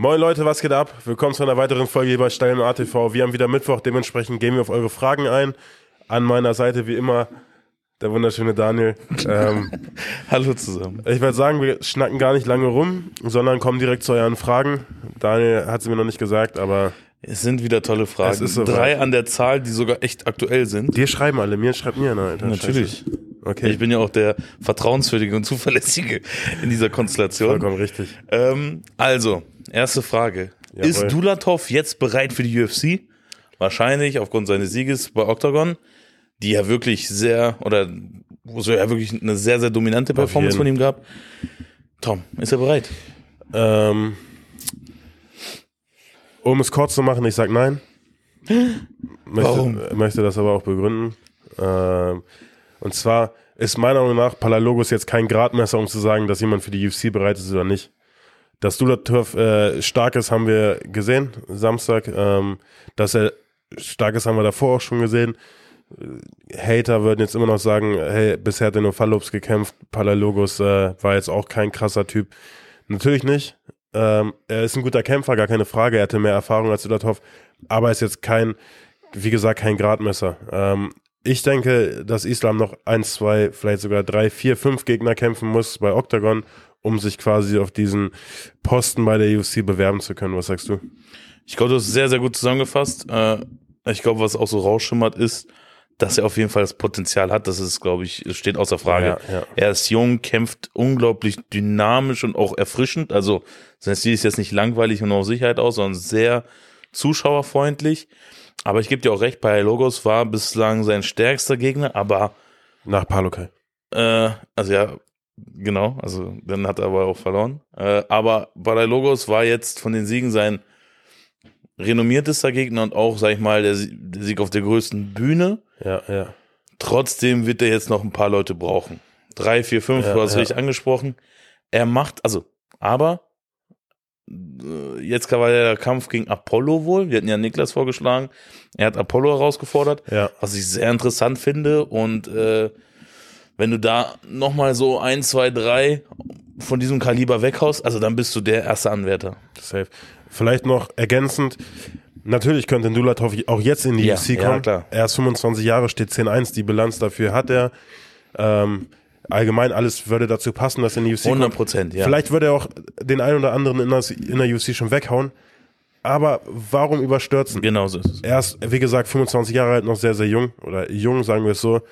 Moin Leute, was geht ab? Willkommen zu einer weiteren Folge hier bei Steil im ATV. Wir haben wieder Mittwoch, dementsprechend gehen wir auf eure Fragen ein. An meiner Seite wie immer der wunderschöne Daniel. Ähm, Hallo zusammen. ich würde sagen, wir schnacken gar nicht lange rum, sondern kommen direkt zu euren Fragen. Daniel hat sie mir noch nicht gesagt, aber Es sind wieder tolle Fragen. Es ist soweit. Drei an der Zahl, die sogar echt aktuell sind. dir schreiben alle, mir schreibt mir einer, Alter. Natürlich. Scheiße. Okay, Ich bin ja auch der vertrauenswürdige und zuverlässige in dieser Konstellation. vollkommen richtig. Ähm, also, erste Frage. Jawohl. Ist Dulatov jetzt bereit für die UFC? Wahrscheinlich aufgrund seines Sieges bei Octagon, die ja wirklich sehr, oder wo es ja wirklich eine sehr, sehr dominante Performance von ihm gab. Tom, ist er bereit? Ähm, um es kurz zu machen, ich sag nein. Möchte, Warum? möchte das aber auch begründen. Ähm, und zwar ist meiner Meinung nach Palalogos jetzt kein Gradmesser, um zu sagen, dass jemand für die UFC bereit ist oder nicht. Dass Dulatov äh, stark ist, haben wir gesehen, Samstag. Ähm, dass er stark ist, haben wir davor auch schon gesehen. Äh, Hater würden jetzt immer noch sagen, hey, bisher hat er nur Fallops gekämpft. Palalogos äh, war jetzt auch kein krasser Typ. Natürlich nicht. Ähm, er ist ein guter Kämpfer, gar keine Frage. Er hatte mehr Erfahrung als Dulatov, aber er ist jetzt kein, wie gesagt, kein Gradmesser. Ähm, ich denke, dass Islam noch ein, zwei, vielleicht sogar drei, vier, fünf Gegner kämpfen muss bei Octagon, um sich quasi auf diesen Posten bei der UFC bewerben zu können. Was sagst du? Ich glaube, du hast sehr, sehr gut zusammengefasst. Äh, ich glaube, was auch so rausschimmert ist, dass er auf jeden Fall das Potenzial hat. Das ist, glaube ich, steht außer Frage. Ja, ja. Er ist jung, kämpft unglaublich dynamisch und auch erfrischend. Also sein Stil ist jetzt nicht langweilig und auf Sicherheit aus, sondern sehr zuschauerfreundlich. Aber ich gebe dir auch recht, bei Logos war bislang sein stärkster Gegner, aber Nach Palokai. äh, also ja, genau, also dann hat er aber auch verloren. Äh, aber Logos war jetzt von den Siegen sein renommiertester Gegner und auch, sag ich mal, der, der Sieg auf der größten Bühne. Ja, ja. Trotzdem wird er jetzt noch ein paar Leute brauchen. Drei, vier, fünf, Ja, du hast ja. richtig angesprochen. Er macht, also, aber äh, jetzt war ja der Kampf gegen Apollo wohl. Wir hatten ja Niklas vorgeschlagen. Er hat Apollo herausgefordert Ja. was ich sehr interessant finde. Und äh, wenn du da nochmal so ein, zwei, drei von diesem Kaliber weghaust, also dann bist du der erste Anwärter. Safe. Vielleicht noch ergänzend, natürlich könnte Dulatov auch jetzt in die Ja, UFC ja, kommen. klar. Er ist 25 Jahre, steht 10-1, die Bilanz dafür hat er. Ähm, allgemein alles würde dazu passen, dass er in die UFC 100 kommt. Prozent, ja. Vielleicht würde er auch den einen oder anderen in der, in der UFC schon weghauen. Aber warum überstürzen? Genau so ist es. Er ist, wie gesagt, 25 Jahre alt, noch sehr, sehr jung. Oder jung, sagen wir es so.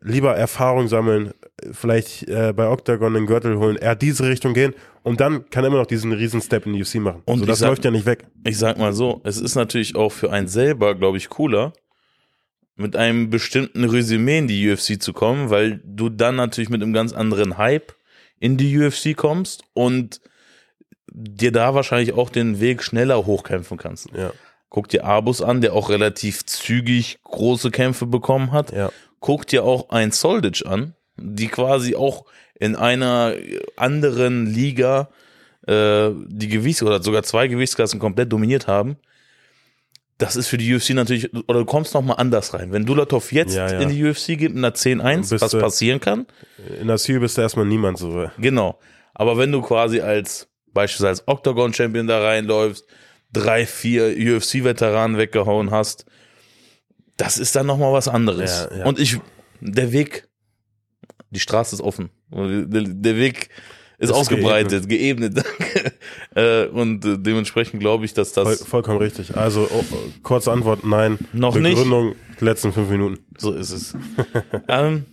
Lieber Erfahrung sammeln, vielleicht äh, bei Octagon den Gürtel holen, eher diese Richtung gehen und dann kann er immer noch diesen riesen Step in die UFC machen. Und so, das sag- läuft ja nicht weg. Ich sag mal so, es ist natürlich auch für einen selber, glaube ich, cooler, mit einem bestimmten Resümee in die UFC zu kommen, weil du dann natürlich mit einem ganz anderen Hype in die UFC kommst und dir da wahrscheinlich auch den Weg schneller hochkämpfen kannst. Ja, Guck dir Abus an, der auch relativ zügig große Kämpfe bekommen hat. ja. Guck dir auch ein Soldic an, die quasi auch in einer anderen Liga äh, die Gewichts- oder sogar zwei Gewichtsklassen komplett dominiert haben. Das ist für die UFC natürlich, oder du kommst noch mal anders rein. Wenn Dulatov jetzt Ja, ja. in die UFC geht mit einer 10-1, Bist was passieren kann, In der Sü bist du erstmal niemand so. Genau. Aber wenn du quasi als beispielsweise als Octagon-Champion da reinläufst, drei, vier UFC-Veteranen weggehauen hast, das ist dann nochmal was anderes. Ja, ja. Und ich, der Weg, die Straße ist offen. Der, Weg ist, Ist ausgebreitet, geebnet. danke. äh, und äh, dementsprechend glaube ich, dass Voll, das vollkommen richtig. Also, oh, kurze Antwort, nein. Noch nicht? Begründung, letzten fünf Minuten. so ist es. ähm,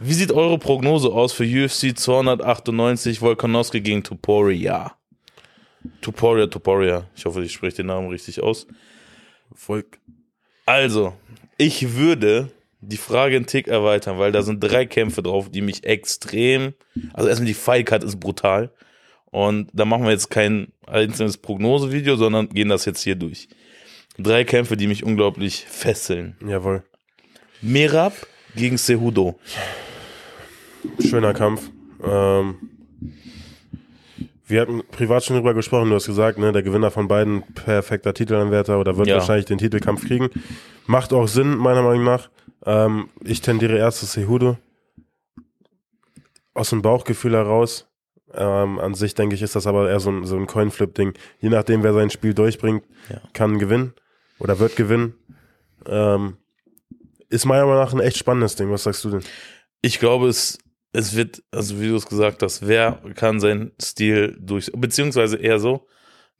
wie sieht eure Prognose aus für UFC 298 Volkanovski gegen Tuporia? Tuporia, Tuporia. Ich hoffe, ich spreche den Namen richtig aus. Volk. Also, ich würde die Frage einen Tick erweitern, weil da sind drei Kämpfe drauf, die mich extrem. Also erstmal die Fight-Card ist brutal. Und da machen wir jetzt kein einzelnes Prognosevideo, sondern gehen das jetzt hier durch. Drei Kämpfe, die mich unglaublich fesseln. Jawohl. Merab gegen Cejudo. Schöner Kampf. Ähm, wir hatten privat schon drüber gesprochen, du hast gesagt, ne, der Gewinner von beiden perfekter Titelanwärter oder wird Ja. wahrscheinlich den Titelkampf kriegen. Macht auch Sinn, meiner Meinung nach. Ähm, ich tendiere erst zu Cejudo. Aus dem Bauchgefühl heraus. Ähm, an sich denke ich, ist das aber eher so ein, so ein Coinflip-Ding. Je nachdem, wer sein Spiel durchbringt, Ja. kann gewinnen oder wird gewinnen. Ähm, ist meiner Meinung nach ein echt spannendes Ding. Was sagst du denn? Ich glaube, es, es wird, also wie du es gesagt hast, wer kann seinen Stil durch, beziehungsweise eher so,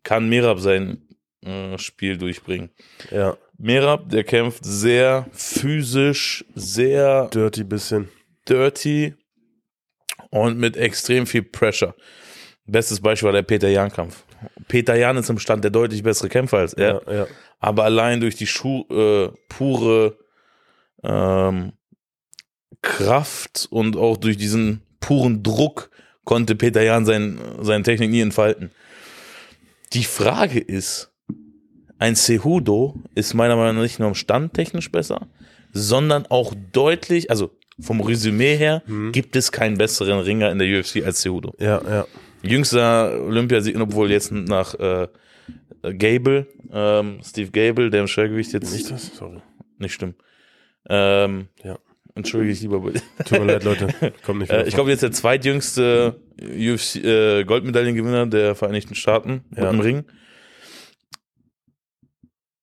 kann Merab sein äh, Spiel durchbringen. Ja, Merab, der kämpft sehr physisch, sehr dirty bisschen. dirty und mit extrem viel Pressure. Bestes Beispiel war der Peter Jan-Kampf. Peter Jan ist im Stand der deutlich bessere Kämpfer als er, Ja, ja. aber allein durch die Schu äh, pure ähm, Kraft und auch durch diesen puren Druck konnte Peter Jan sein, seine Technik nie entfalten. Die Frage ist, ein Cejudo ist meiner Meinung nach nicht nur im Stand technisch besser, sondern auch deutlich, also vom Resümee her, gibt es keinen besseren Ringer in der UFC als Cejudo. Ja, ja. Jüngster Olympiasieg, obwohl jetzt nach äh, Gable, ähm, Steve Gable, der im Schwergewicht jetzt Nicht das? Sorry. nicht stimmt. Ähm, Ja. Entschuldige ich lieber. Tut mir leid, Leute. Kommt nicht Äh, ich glaube, jetzt der zweitjüngste UFC, äh, Goldmedaillengewinner der Vereinigten Staaten Ja. im Ring.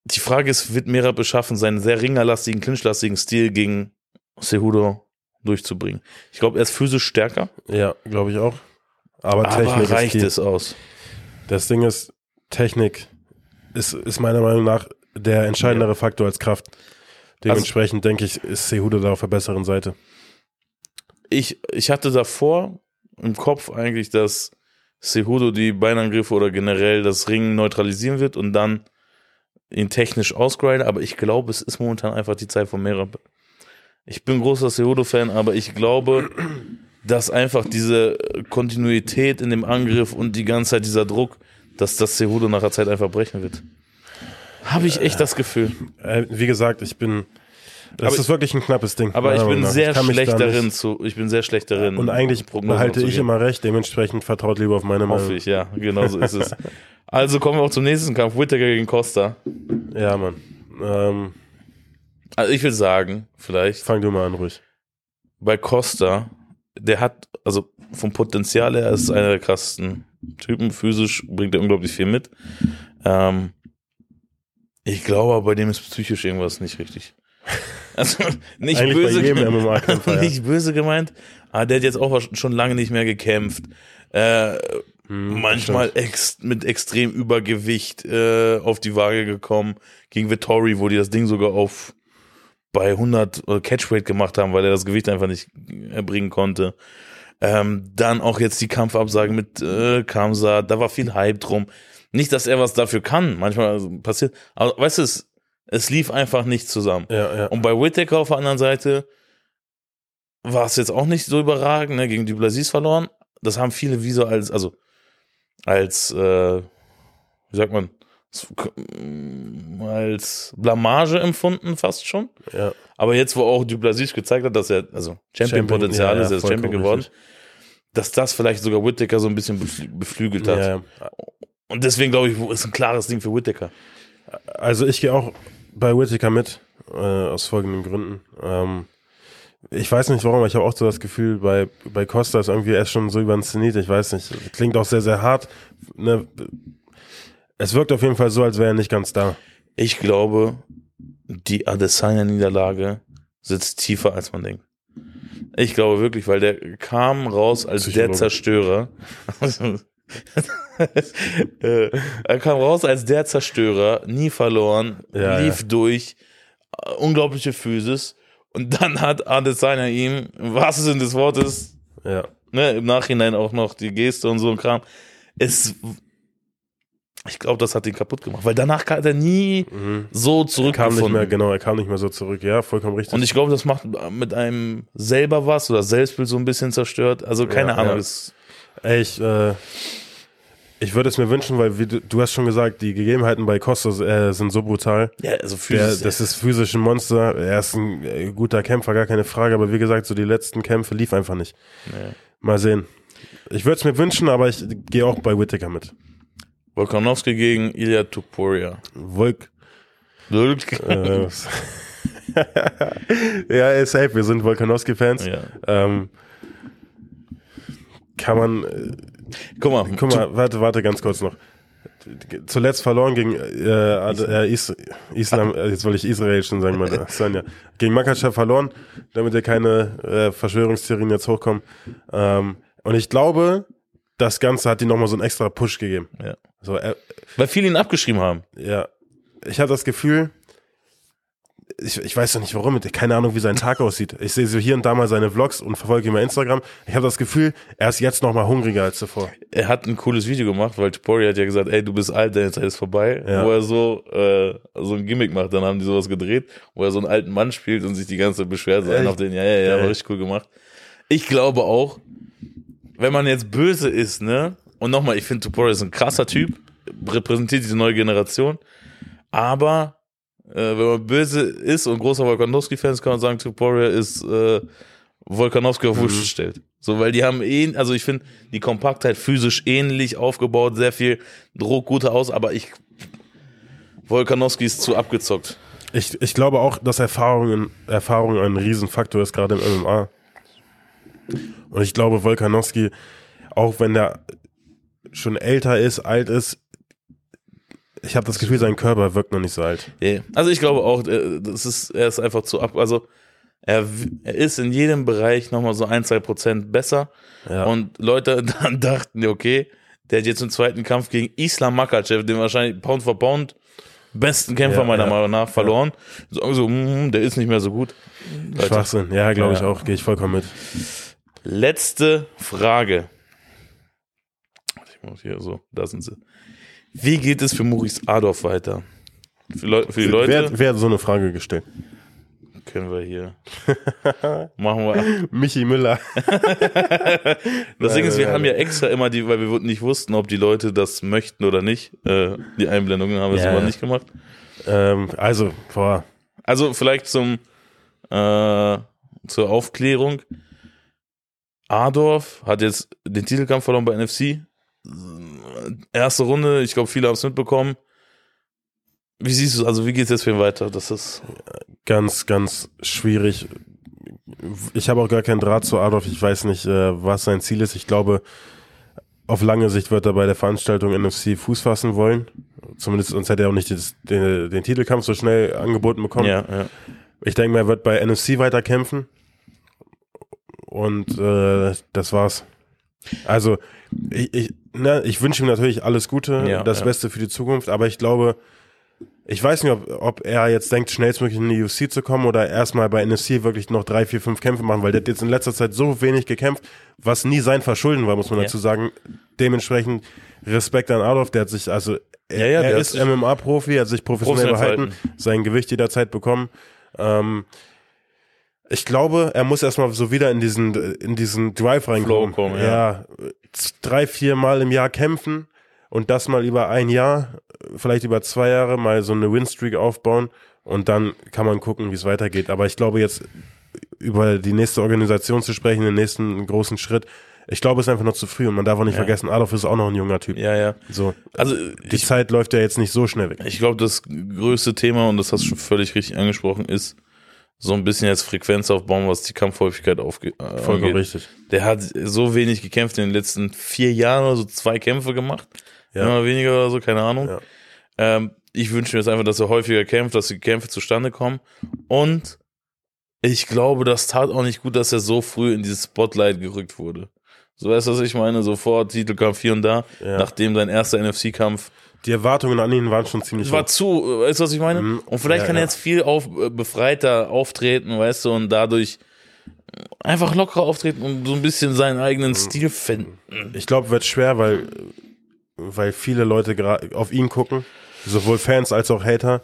Die Frage ist, wird Merab beschaffen, seinen sehr ringerlastigen, clinchlastigen Stil gegen Cejudo durchzubringen? Ich glaube, er ist physisch stärker, Ja, glaube ich auch. Aber, aber Technik reicht es aus? Das Ding ist, Technik ist, ist meiner Meinung nach der entscheidendere Faktor als Kraft. Dementsprechend denke ich, ist Cejudo da auf der besseren Seite. ich, ich hatte davor im Kopf eigentlich, dass Cejudo die Beinangriffe oder generell das Ringen neutralisieren wird und dann ihn technisch ausgrinden, aber ich glaube, es ist momentan einfach die Zeit von Merab. Ich bin großer Cejudo-Fan, aber ich glaube, dass einfach diese Kontinuität in dem Angriff und die ganze Zeit dieser Druck, dass das Cejudo nach der Zeit einfach brechen wird. Habe ich echt das Gefühl. Äh, wie gesagt, ich bin. Das Aber- ist wirklich ein knappes Ding. Aber ich bin sehr mich schlecht da darin zu, ich bin sehr schlecht darin. Und eigentlich behalte ich immer recht, dementsprechend vertraut lieber auf meine Hoffe Meinung. ich, ja, genau so ist es. Also kommen wir auch zum nächsten Kampf, Whittaker gegen Costa. Ja, Mann. Ähm, Also ich will sagen, vielleicht fang du mal an, ruhig. bei Costa, der hat, also vom Potenzial her ist einer der krassesten Typen. Physisch bringt er unglaublich viel mit. Ähm, ich glaube, aber bei dem ist psychisch irgendwas nicht richtig. Also nicht böse, ja. nicht böse gemeint, aber der hat jetzt auch schon lange nicht mehr gekämpft. Äh, Hm, manchmal ex mit extrem Übergewicht äh, auf die Waage gekommen. Gegen Vittori, wo die das Ding sogar auf bei 100 äh, Catchweight gemacht haben, weil er das Gewicht einfach nicht erbringen konnte. Ähm, dann auch jetzt die Kampfabsage mit äh, Kamsa, da war viel Hype drum. Nicht, dass er was dafür kann, manchmal passiert, aber weißt du, es, es lief einfach nicht zusammen. Ja, ja. Und bei Whittaker auf der anderen Seite war es jetzt auch nicht so überragend, ne? gegen Duplessis verloren. Das haben viele wie so als, also als, äh, wie sagt man, als Blamage empfunden fast schon. ja. Aber jetzt, wo auch Duplessis gezeigt hat, dass er, also Champion-Potenzial Champion, ist, er ist Champion geworden, richtig. dass das vielleicht sogar Whittaker so ein bisschen beflü beflügelt hat. Und deswegen glaube ich, ist ein klares Ding für Whittaker. Also ich gehe auch bei Whittaker mit, äh, aus folgenden Gründen. Ähm, ich weiß nicht warum, aber ich habe auch so das Gefühl, bei, bei Costa ist irgendwie erst schon so überinszeniert, ich weiß nicht. Klingt auch sehr, sehr hart. Ne? Es wirkt auf jeden Fall so, als wäre er nicht ganz da. Ich glaube, die Adesanya-Niederlage sitzt tiefer, als man denkt. Ich glaube wirklich, weil der kam raus als der. Zerstörer. Äh, er kam raus als der Zerstörer, nie verloren, Ja, lief durch, äh, unglaubliche Physis. Und dann hat Adesanya ihm, im wahrsten Sinne des Wortes, Ja. ne, im Nachhinein auch noch die Geste und so ein Kram. Es, ich glaube, das hat ihn kaputt gemacht, weil danach hat er nie Mhm. so Er kam nicht zurückgefunden. mehr, genau, er kam nicht mehr so zurück. Ja, vollkommen richtig. Und ich glaube, das macht mit einem selber was oder Selbstbild so ein bisschen zerstört. Also keine Ja, Ahnung. ja. Ey, ich, äh, ich würde es mir wünschen, weil wie du, hast schon gesagt, die Gegebenheiten bei Costa äh, sind so brutal. ja, also Der, physisch. das ist physisch ein Monster. Er ist ein äh, guter Kämpfer, gar keine Frage. Aber wie gesagt, so die letzten Kämpfe lief einfach nicht. Ja. Mal sehen. Ich würde es mir wünschen, aber ich gehe auch bei Whittaker mit. Volkanovski gegen Ilya Tuporia. Volk. Äh, ja, safe. Wir sind Volkanowski-Fans. ja. Ähm, kann man, äh, Guck mal, guck mal, warte, warte ganz kurz noch. Zuletzt verloren gegen äh, äh, Is Islam, äh, jetzt wollte ich Israel schon sagen, meine Sanja. Gegen Makachev verloren, damit ja keine äh, Verschwörungstheorien jetzt hochkommen. Ähm, und ich glaube, das Ganze hat ihm nochmal so einen extra Push gegeben. Ja. So, er, weil viele ihn abgeschrieben haben. ja, ich habe das Gefühl, ich, ich weiß doch nicht warum, keine Ahnung, wie sein Tag aussieht. Ich sehe so hier und da mal seine Vlogs und verfolge ihn bei Instagram. Ich habe das Gefühl, er ist jetzt noch mal hungriger als zuvor. Er hat ein cooles Video gemacht, weil Topori hat ja gesagt, ey, du bist alt, deine Zeit ist vorbei. Ja. Wo er so, äh, so ein Gimmick macht. Dann haben die sowas gedreht, wo er so einen alten Mann spielt und sich die ganze Zeit beschwert. So einen Echt? auf den, ja, ja, ja, war richtig cool gemacht. Ich glaube auch, wenn man jetzt böse ist, ne? Und nochmal, ich finde Topori ist ein krasser Typ, repräsentiert diese neue Generation. Aber äh, wenn man böse ist und großer Volkanowski-Fan ist, kann man sagen, Tuporia ist äh, Volkanowski auf Wusch gestellt. So, weil die haben eh, also ich finde die Kompaktheit physisch ähnlich aufgebaut, sehr viel Druck, gute aus, aber ich Volkanowski ist zu abgezockt. Ich, ich glaube auch, dass Erfahrung, Erfahrung ein Riesenfaktor ist, gerade im MMA. Und ich glaube, Volkanowski, auch wenn der schon älter ist, alt ist, ich habe das Gefühl, sein Körper wirkt noch nicht so alt. Ja, Also ich glaube auch, äh, das ist, er ist einfach zu ab, also er, er ist in jedem Bereich nochmal so ein, zwei Prozent besser. Ja. Und Leute dann dachten, ja, okay, der hat jetzt im zweiten Kampf gegen Islam Makachev, den wahrscheinlich Pound for Pound besten Kämpfer Ja, meiner ja. Meinung nach, verloren. Sagen so, mm, der ist nicht mehr so gut. Leute, Schwachsinn. Ja, glaube ich Ja. auch. Gehe ich vollkommen mit. Letzte Frage. Ich muss hier so, da sind sie. Wie geht es für Maurice Adolf weiter? Für, Leu für die Leute Wer, wer hat so eine Frage gestellt? können wir hier. Machen wir. Michi Müller. Das Ding ist, wir haben ja extra immer die, weil wir nicht wussten, ob die Leute das möchten oder nicht. Äh, die Einblendungen haben wir es Ja, aber ja. nicht gemacht. ähm, also, boah, Also vielleicht zum äh, zur Aufklärung. Adorf hat jetzt den Titelkampf verloren bei NFC. Erste Runde, ich glaube, viele haben es mitbekommen. Wie siehst du, also wie geht es jetzt für ihn weiter? Das ist ganz, ganz schwierig. Ich habe auch gar keinen Draht zu Adolf. Ich weiß nicht, äh, was sein Ziel ist. Ich glaube, auf lange Sicht wird er bei der Veranstaltung NFC Fuß fassen wollen. Zumindest sonst hätte er auch nicht den, den Titelkampf so schnell angeboten bekommen. ja, ja. Ich denke er wird bei NFC weiter kämpfen. Und äh, das war's. Also, ich, ich, ne, ich wünsche ihm natürlich alles Gute, Ja, das ja. Beste für die Zukunft, aber ich glaube, ich weiß nicht, ob, ob er jetzt denkt, schnellstmöglich in die UFC zu kommen oder erstmal bei NFC wirklich noch drei, vier, fünf Kämpfe machen, weil der hat jetzt in letzter Zeit so wenig gekämpft, was nie sein Verschulden war, muss man Ja. dazu sagen. Dementsprechend Respekt an Adolf, der hat sich, also er der ist MMA-Profi, er hat sich professionell professionell behalten, sein Gewicht jederzeit bekommen. Ähm, ich glaube, er muss erstmal so wieder in diesen, in diesen Drive reinkommen. kommen, ja. ja. Drei, vier Mal im Jahr kämpfen und das mal über ein Jahr, vielleicht über zwei Jahre mal so eine Winstreak aufbauen und dann kann man gucken, wie es weitergeht. Aber ich glaube jetzt über die nächste Organisation zu sprechen, den nächsten großen Schritt, ich glaube, es ist einfach noch zu früh und man darf auch nicht Ja. vergessen, Adolf ist auch noch ein junger Typ. Ja, ja. So, Also die ich, Zeit läuft ja jetzt nicht so schnell weg. ich glaube, das größte Thema, und das hast du schon völlig richtig angesprochen, ist so ein bisschen jetzt Frequenz aufbauen, was die Kampfhäufigkeit aufge äh, Vollkommen richtig. Der hat so wenig gekämpft in den letzten vier Jahren oder so zwei Kämpfe gemacht. Ja. Immer weniger oder so, keine Ahnung. Ja. Ähm, ich wünsche mir jetzt einfach, dass er häufiger kämpft, dass die Kämpfe zustande kommen. Und ich glaube, das tat auch nicht gut, dass er so früh in dieses Spotlight gerückt wurde. So weißt du, was ich meine? Sofort Titelkampf hier und da, Ja. nachdem sein erster NFC-Kampf Die Erwartungen an ihn waren schon ziemlich war hoch. zu, weißt du, was ich meine? Mhm. Und vielleicht Ja, kann er ja. jetzt viel auf, äh, befreiter auftreten, weißt du, und dadurch einfach lockerer auftreten und so ein bisschen seinen Mhm. eigenen Stil finden. Ich glaube, wird schwer, weil, weil viele Leute gra- auf ihn gucken, sowohl Fans als auch Hater.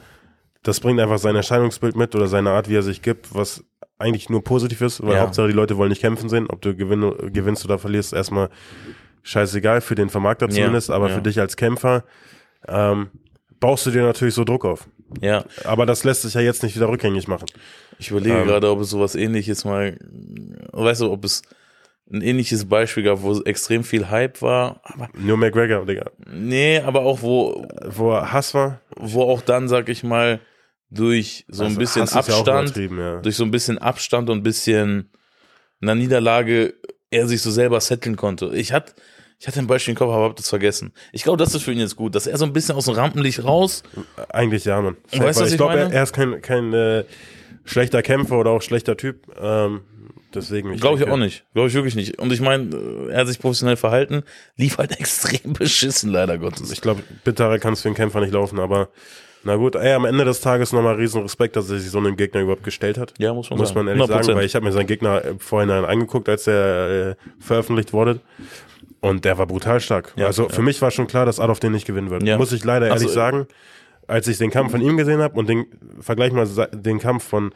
Das bringt einfach sein Erscheinungsbild mit oder seine Art, wie er sich gibt, was eigentlich nur positiv ist, weil Ja. Hauptsache die Leute wollen nicht kämpfen sehen. Ob du gewinn, gewinnst oder verlierst, erstmal scheißegal, für den Vermarkter Ja, zumindest, aber ja. für dich als Kämpfer ähm, baust du dir natürlich so Druck auf. Ja, Aber das lässt sich ja jetzt nicht wieder rückgängig machen. ich überlege Ähm. gerade, ob es sowas ähnliches mal, weißt du, ob es ein ähnliches Beispiel gab, wo extrem viel Hype war, aber Nur McGregor, Digga. nee, aber auch wo, Wo Hass war, wo auch dann, sag ich mal, durch so ein also bisschen Hass ja Abstand, übertrieben, ja. durch so ein bisschen Abstand und ein bisschen einer Niederlage er sich so selber setteln konnte. Ich hatte, ich hatte ein Beispiel im Kopf, aber hab das vergessen. Ich glaube, das ist für ihn jetzt gut, dass er so ein bisschen aus dem Rampenlicht raus. Eigentlich ja, Mann. Und weißt ich ich glaube, er, er ist kein, kein äh, schlechter Kämpfer oder auch schlechter Typ. Ähm, deswegen. Glaube ich auch nicht. Glaube ich wirklich nicht. Und ich meine, äh, er hat sich professionell verhalten, lief halt extrem beschissen, leider Gottes. Ich glaube, bitterer kann es für einen Kämpfer nicht laufen, aber na gut, ey, am Ende des Tages nochmal riesen Respekt, dass er sich so einen Gegner überhaupt gestellt hat. Ja, muss man Muss sagen. man ehrlich 100%. sagen, weil ich habe mir seinen Gegner äh, vorhin angeguckt, als er äh, veröffentlicht wurde. Und der war brutal stark. Ja, also ja. für mich war schon klar, dass Adolf den nicht gewinnen wird. Ja. Muss ich leider Also, ehrlich sagen. Als ich den Kampf von ihm gesehen habe und den vergleich mal den Kampf von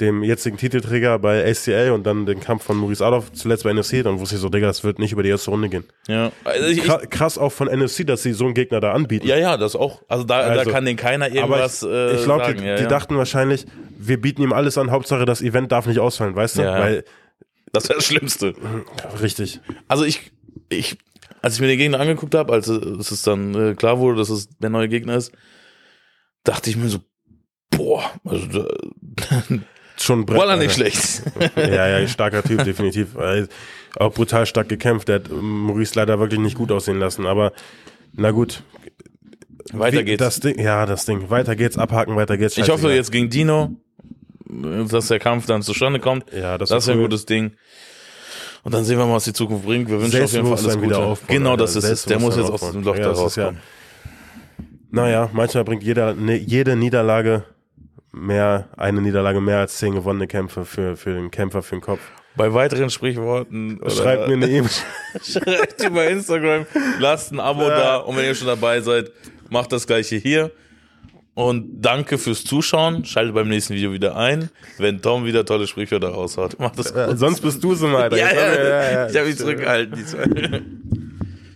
dem jetzigen Titelträger bei ACL und dann den Kampf von Maurice Adolf zuletzt bei NFC, dann wusste ich so, Digga, das wird nicht über die erste Runde gehen. Ja, also ich, ich, Krass, auch von NFC, dass sie so einen Gegner da anbieten. ja, ja, das auch. Also da, Also, da kann den keiner Aber irgendwas ich, äh, ich glaube, die, ja, die ja. dachten wahrscheinlich, wir bieten ihm alles an, Hauptsache das Event darf nicht ausfallen, weißt du? Ja. Weil, das wäre das Schlimmste. richtig. Also ich, ich, als ich mir den Gegner angeguckt habe, als es dann äh, klar wurde, dass es der neue Gegner ist, dachte ich mir so, boah, also, Schon Brett, war er nicht schlecht. Ja, ja, starker Typ, definitiv. Weil Auch brutal stark gekämpft. Der hat Maurice leider wirklich nicht gut aussehen lassen, aber na gut. Weiter Wie- geht's. Das Ding, ja, das Ding. Weiter geht's, abhaken, weiter geht's. ich hoffe jetzt gegen Dino, äh, dass der Kampf dann zustande kommt. Ja, das, Das ist ein cool. gutes Ding. Und dann sehen wir mal, was die Zukunft bringt. Wir wünschen auf jeden Fall alles Gute. aufbauen, genau, das ist es. Der muss jetzt aus Selbstbewusstsein dem Loch aufbauen. da Ja, das ist ja- rauskommen. Naja, manchmal bringt jeder, ne, jede Niederlage mehr, eine Niederlage mehr als zehn gewonnene Kämpfe für, für den Kämpfer, für den Kopf. Bei weiteren Sprichworten Schreibt mir eine E-Mail. Schreibt über Instagram, lasst ein Abo Ja. da und wenn ihr schon dabei seid, macht das gleiche hier. Und danke fürs Zuschauen. Schaltet beim nächsten Video wieder ein, wenn Tom wieder tolle Sprichwörter raushaut. Macht das gut. Sonst bist du so mal. Ja, Jetzt haben wir- ja, ich habe mich zurückgehalten diesmal.